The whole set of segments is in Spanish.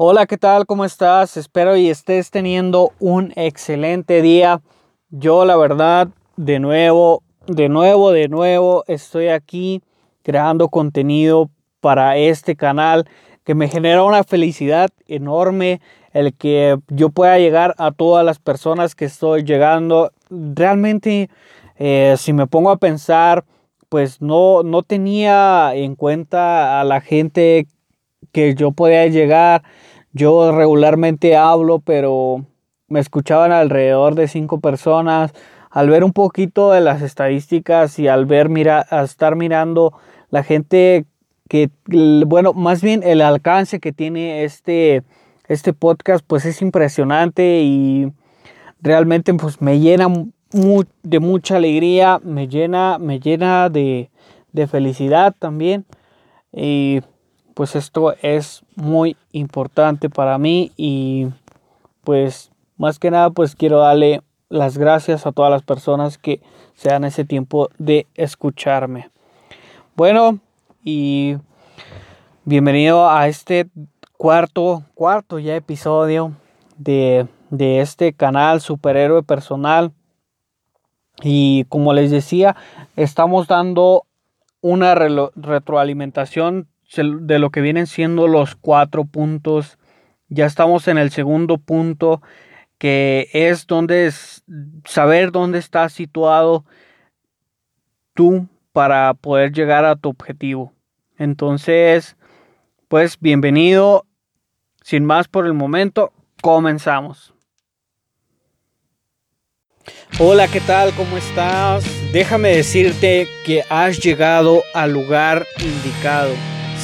Hola, ¿qué tal? ¿Cómo estás? Espero y estés teniendo un excelente día. Yo la verdad, de nuevo, de nuevo, de nuevo, estoy aquí creando contenido para este canal que me genera una felicidad enorme el que yo pueda llegar a todas las personas que estoy llegando. Realmente, eh, si me pongo a pensar, pues no, no tenía en cuenta a la gente que yo podía llegar. Yo regularmente hablo, pero me escuchaban alrededor de cinco personas. Al ver un poquito de las estadísticas y al ver, mira, a estar mirando la gente que, bueno, más bien el alcance que tiene este, este podcast, pues es impresionante y realmente pues me llena de mucha alegría, me llena, me llena de, de felicidad también. Y pues esto es muy importante para mí y pues más que nada pues quiero darle las gracias a todas las personas que se dan ese tiempo de escucharme. Bueno, y bienvenido a este cuarto, cuarto ya episodio de, de este canal Superhéroe Personal. Y como les decía, estamos dando una retroalimentación de lo que vienen siendo los cuatro puntos. Ya estamos en el segundo punto, que es donde es saber dónde está situado tú para poder llegar a tu objetivo. Entonces, pues bienvenido. Sin más por el momento, comenzamos. Hola, ¿qué tal? ¿Cómo estás? Déjame decirte que has llegado al lugar indicado.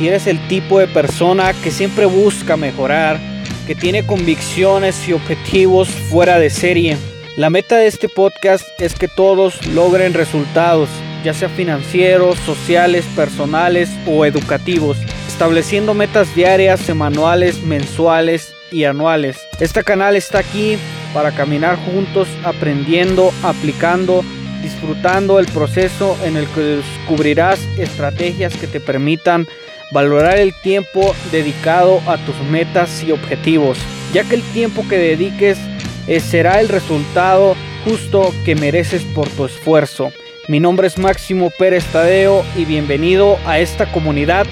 Si eres el tipo de persona que siempre busca mejorar, que tiene convicciones y objetivos fuera de serie, la meta de este podcast es que todos logren resultados, ya sea financieros, sociales, personales o educativos, estableciendo metas diarias, semanales, mensuales y anuales. Este canal está aquí para caminar juntos, aprendiendo, aplicando, disfrutando el proceso en el que descubrirás estrategias que te permitan valorar el tiempo dedicado a tus metas y objetivos, ya que el tiempo que dediques eh, será el resultado justo que mereces por tu esfuerzo. Mi nombre es Máximo Pérez Tadeo y bienvenido a esta comunidad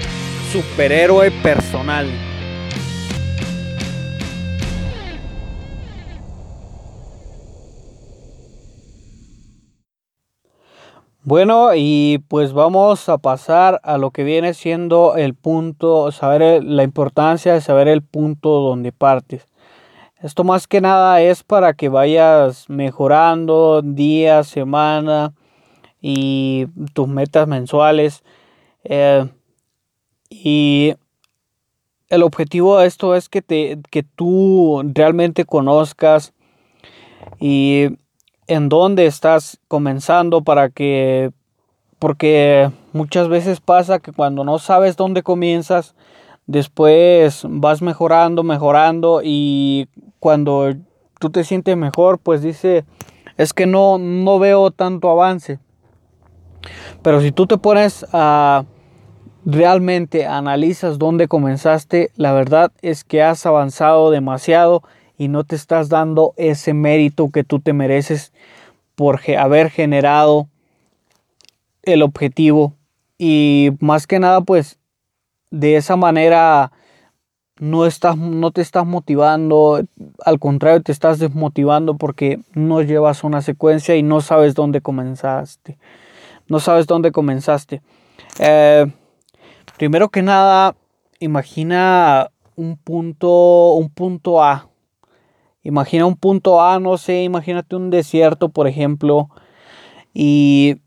superhéroe personal. Bueno, y pues vamos a pasar a lo que viene siendo el punto, saber la importancia de saber el punto donde partes. Esto más que nada es para que vayas mejorando día, semana y tus metas mensuales. Eh, y el objetivo de esto es que, te, que tú realmente conozcas y en dónde estás comenzando para que, porque muchas veces pasa que cuando no sabes dónde comienzas, después vas mejorando, mejorando y cuando tú te sientes mejor, pues dice, es que no, no veo tanto avance. Pero si tú te pones a realmente analizas dónde comenzaste, la verdad es que has avanzado demasiado y no te estás dando ese mérito que tú te mereces por haber generado el objetivo. Y más que nada pues de esa manera no estás no te estás motivando al contrario te estás desmotivando porque no llevas una secuencia y no sabes dónde comenzaste no sabes dónde comenzaste. Eh, primero que nada imagina un punto un punto A Imagina un punto A, no sé, imagínate un desierto, por ejemplo, y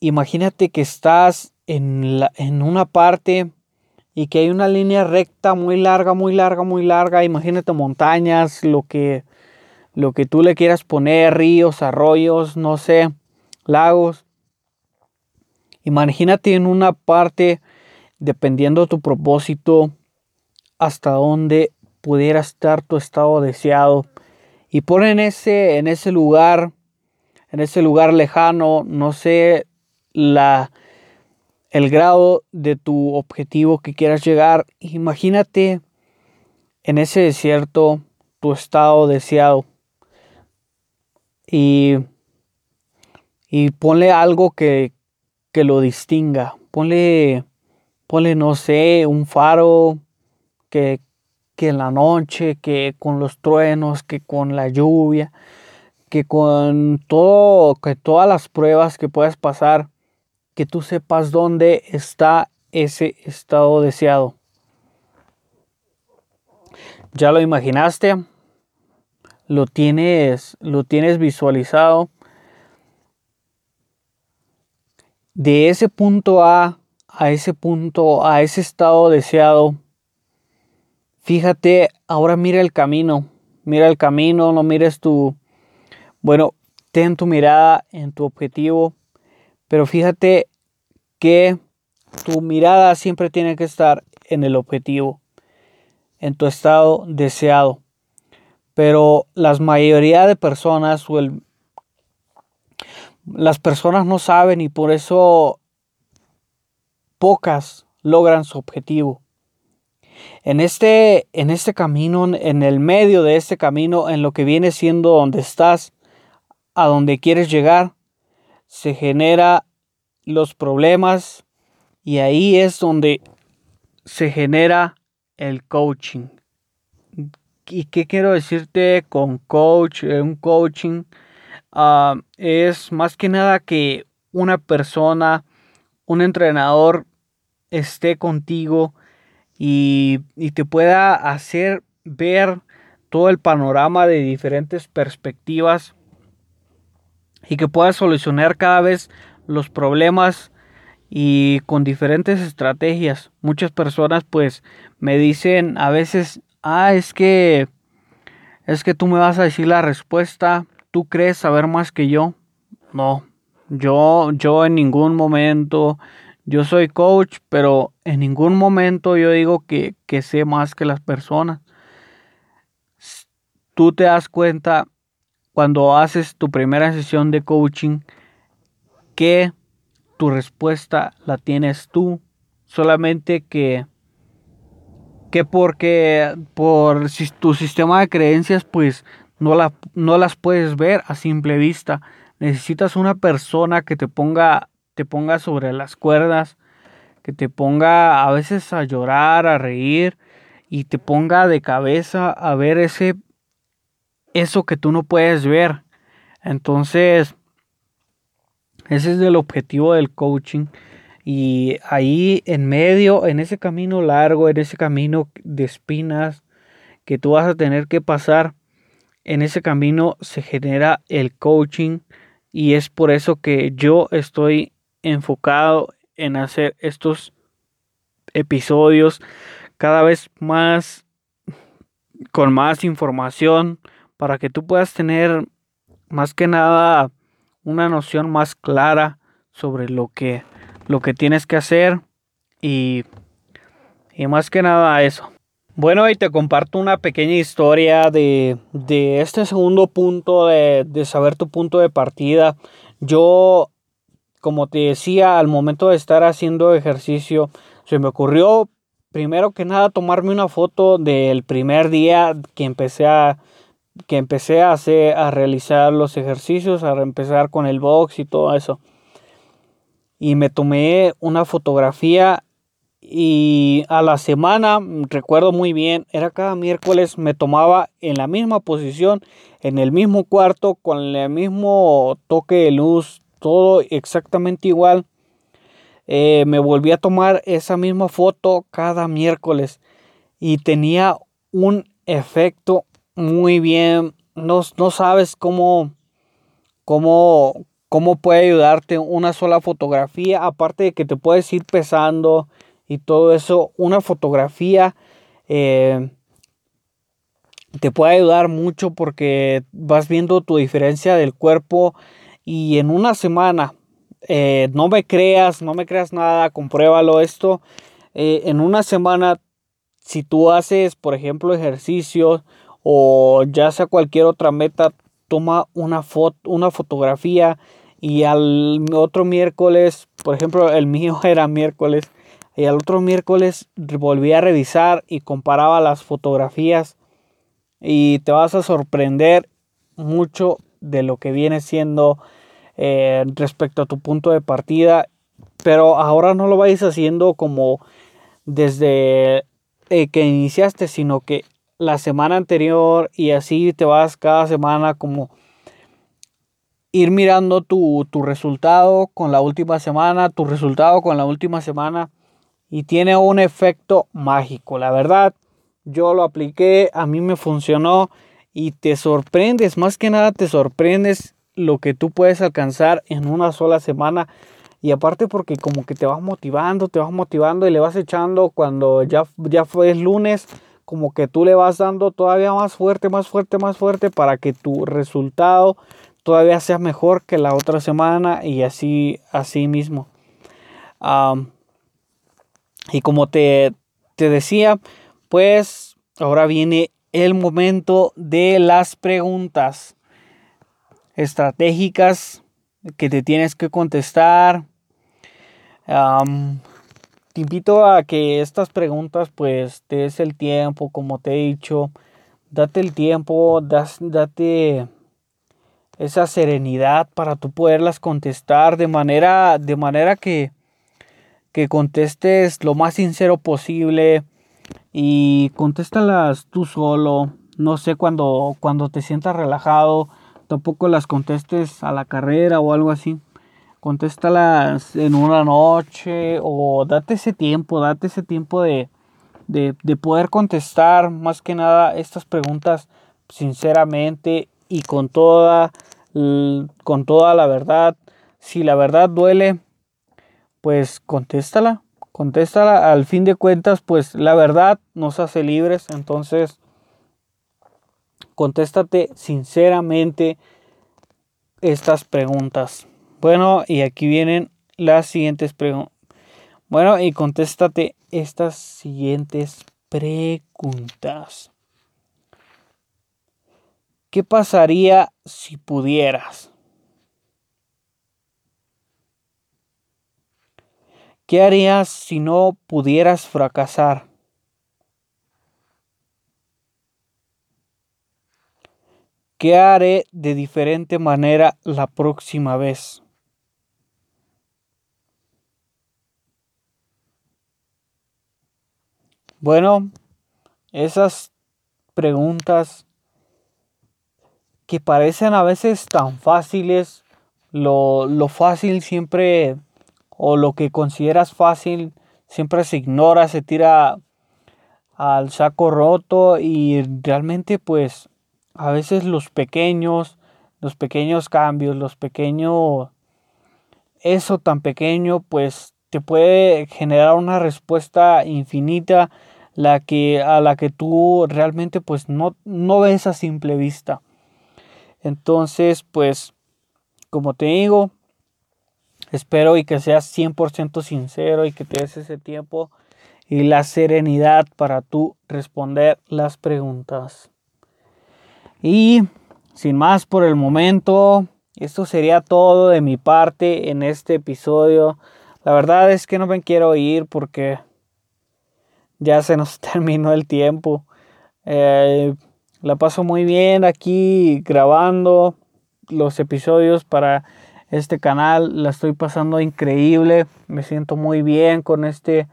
imagínate que estás en, la, en una parte y que hay una línea recta muy larga, muy larga, muy larga. Imagínate montañas, lo que, lo que tú le quieras poner, ríos, arroyos, no sé, lagos. Imagínate en una parte, dependiendo de tu propósito, hasta dónde pudiera estar tu estado deseado. Y pon en ese, en ese lugar, en ese lugar lejano, no sé, la, el grado de tu objetivo que quieras llegar. Imagínate en ese desierto tu estado deseado y, y ponle algo que, que lo distinga. Ponle, ponle, no sé, un faro que, que en la noche, que con los truenos, que con la lluvia, que con todo, que todas las pruebas que puedas pasar, que tú sepas dónde está ese estado deseado. ¿Ya lo imaginaste? ¿Lo tienes, lo tienes visualizado? De ese punto A a ese punto, a ese estado deseado, fíjate, ahora mira el camino, mira el camino, no mires tu, bueno, ten tu mirada en tu objetivo, pero fíjate que tu mirada siempre tiene que estar en el objetivo, en tu estado deseado. Pero la mayoría de personas o las personas no saben y por eso pocas logran su objetivo. En este, en este camino, en el medio de este camino, en lo que viene siendo donde estás, a donde quieres llegar, se genera los problemas y ahí es donde se genera el coaching. ¿Y qué quiero decirte con coach? Eh, un coaching ah, es más que nada que una persona, un entrenador esté contigo y, y te pueda hacer ver todo el panorama de diferentes perspectivas y que puedas solucionar cada vez los problemas y con diferentes estrategias. Muchas personas pues me dicen a veces, ah, es que es que tú me vas a decir la respuesta, tú crees saber más que yo. No, yo yo en ningún momento yo soy coach, pero en ningún momento yo digo que, que sé más que las personas. Tú te das cuenta cuando haces tu primera sesión de coaching que tu respuesta la tienes tú. Solamente que, que porque por tu sistema de creencias pues no, la, no las puedes ver a simple vista. Necesitas una persona que te ponga, te ponga sobre las cuerdas, que te ponga a veces a llorar, a reír y te ponga de cabeza a ver ese eso que tú no puedes ver. Entonces, ese es el objetivo del coaching. Y ahí en medio, en ese camino largo, en ese camino de espinas que tú vas a tener que pasar, en ese camino se genera el coaching. Y es por eso que yo estoy enfocado en hacer estos episodios cada vez más con más información para que tú puedas tener más que nada una noción más clara sobre lo que, lo que tienes que hacer y, y más que nada eso. Bueno, y te comparto una pequeña historia de, de este segundo punto de, de saber tu punto de partida. Yo, como te decía, al momento de estar haciendo ejercicio, se me ocurrió primero que nada tomarme una foto del primer día que empecé a, que empecé a, hacer, a realizar los ejercicios, a empezar con el box y todo eso. Y me tomé una fotografía y a la semana, recuerdo muy bien, era cada miércoles, me tomaba en la misma posición, en el mismo cuarto, con el mismo toque de luz, todo exactamente igual. Eh, me volví a tomar esa misma foto cada miércoles y tenía un efecto muy bien. No, no sabes cómo, cómo, cómo puede ayudarte una sola fotografía. Aparte de que te puedes ir pesando y todo eso. Una fotografía eh, te puede ayudar mucho porque vas viendo tu diferencia del cuerpo. Y en una semana, eh, no me creas, no me creas nada, compruébalo esto. Eh, en una semana, si tú haces, por ejemplo, ejercicios o ya sea cualquier otra meta, toma una una fotografía y al otro miércoles, por ejemplo, el mío era miércoles, Y al otro miércoles volví a revisar y comparaba las fotografías y te vas a sorprender mucho de lo que viene siendo eh, respecto a tu punto de partida. Pero ahora no lo vais haciendo como desde eh, que iniciaste, sino que la semana anterior y así te vas cada semana como ir mirando tu, tu, resultado con la última semana, tu resultado con la última semana y tiene un efecto mágico. La verdad, yo lo apliqué, a mí me funcionó y te sorprendes, más que nada te sorprendes lo que tú puedes alcanzar en una sola semana. Y aparte porque como que te vas motivando, te vas motivando y le vas echando cuando ya, ya fue lunes, como que tú le vas dando todavía más fuerte, más fuerte, más fuerte para que tu resultado todavía sea mejor que la otra semana y así, así mismo. y como te, te decía, pues ahora viene el momento de las preguntas estratégicas que te tienes que contestar. te invito a que estas preguntas pues te des el tiempo, como te he dicho, date el tiempo, date esa serenidad para tú poderlas contestar de manera, de manera que, que contestes lo más sincero posible y contéstalas tú solo. No sé cuando, cuando te sientas relajado, tampoco las contestes a la carrera o algo así. Contéstalas en una noche o date ese tiempo, date ese tiempo de, de, de poder contestar más que nada estas preguntas sinceramente y con toda, con toda la verdad. Si la verdad duele, pues contéstala contéstala. Al fin de cuentas, pues la verdad nos hace libres. Entonces, contéstate sinceramente estas preguntas. Bueno, y aquí vienen las siguientes preguntas. Bueno, y contéstate estas siguientes preguntas. ¿Qué pasaría si pudieras? ¿Qué harías si no pudieras fracasar? ¿Qué haré de diferente manera la próxima vez? Bueno, esas preguntas que parecen a veces tan fáciles, lo, lo fácil siempre o lo que consideras fácil siempre se ignora, se tira al saco roto y realmente pues a veces los pequeños, los pequeños cambios, los pequeños, eso tan pequeño pues te puede generar una respuesta infinita la que, a la que tú realmente pues no, no ves a simple vista. Entonces pues como te digo, Espero y que seas 100% sincero y que te des ese tiempo y la serenidad para tú responder las preguntas. Y sin más por el momento, esto sería todo de mi parte en este episodio. La verdad es que no me quiero ir porque ya se nos terminó el tiempo. Eh, la paso muy bien aquí grabando los episodios para este canal. La estoy pasando increíble. Me siento muy bien con este,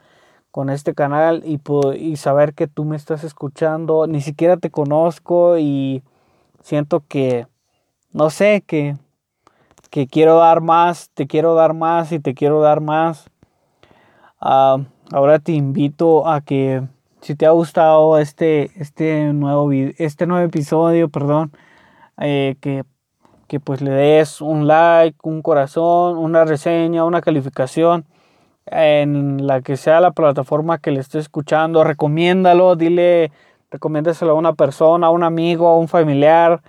con este canal y, y saber que tú me estás escuchando. Ni siquiera te conozco y siento que, no sé, que, que quiero dar más, te quiero dar más y te quiero dar más. Ah, ahora te invito a que si te ha gustado este, este, nuevo, este nuevo episodio, perdón, eh, que que pues le des un like, un corazón, una reseña, una calificación en la que sea la plataforma que le esté escuchando. Recomiéndalo, dile, recomiéndaselo a una persona, a un amigo, a un familiar.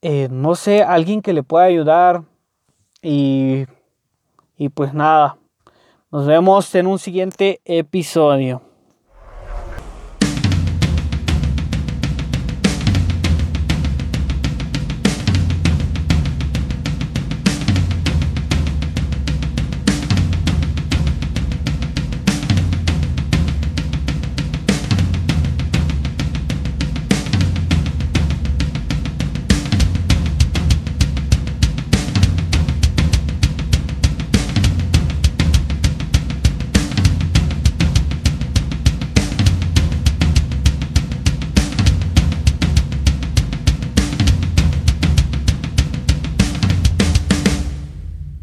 Eh, no sé, alguien que le pueda ayudar. Y, y pues nada, nos vemos en un siguiente episodio.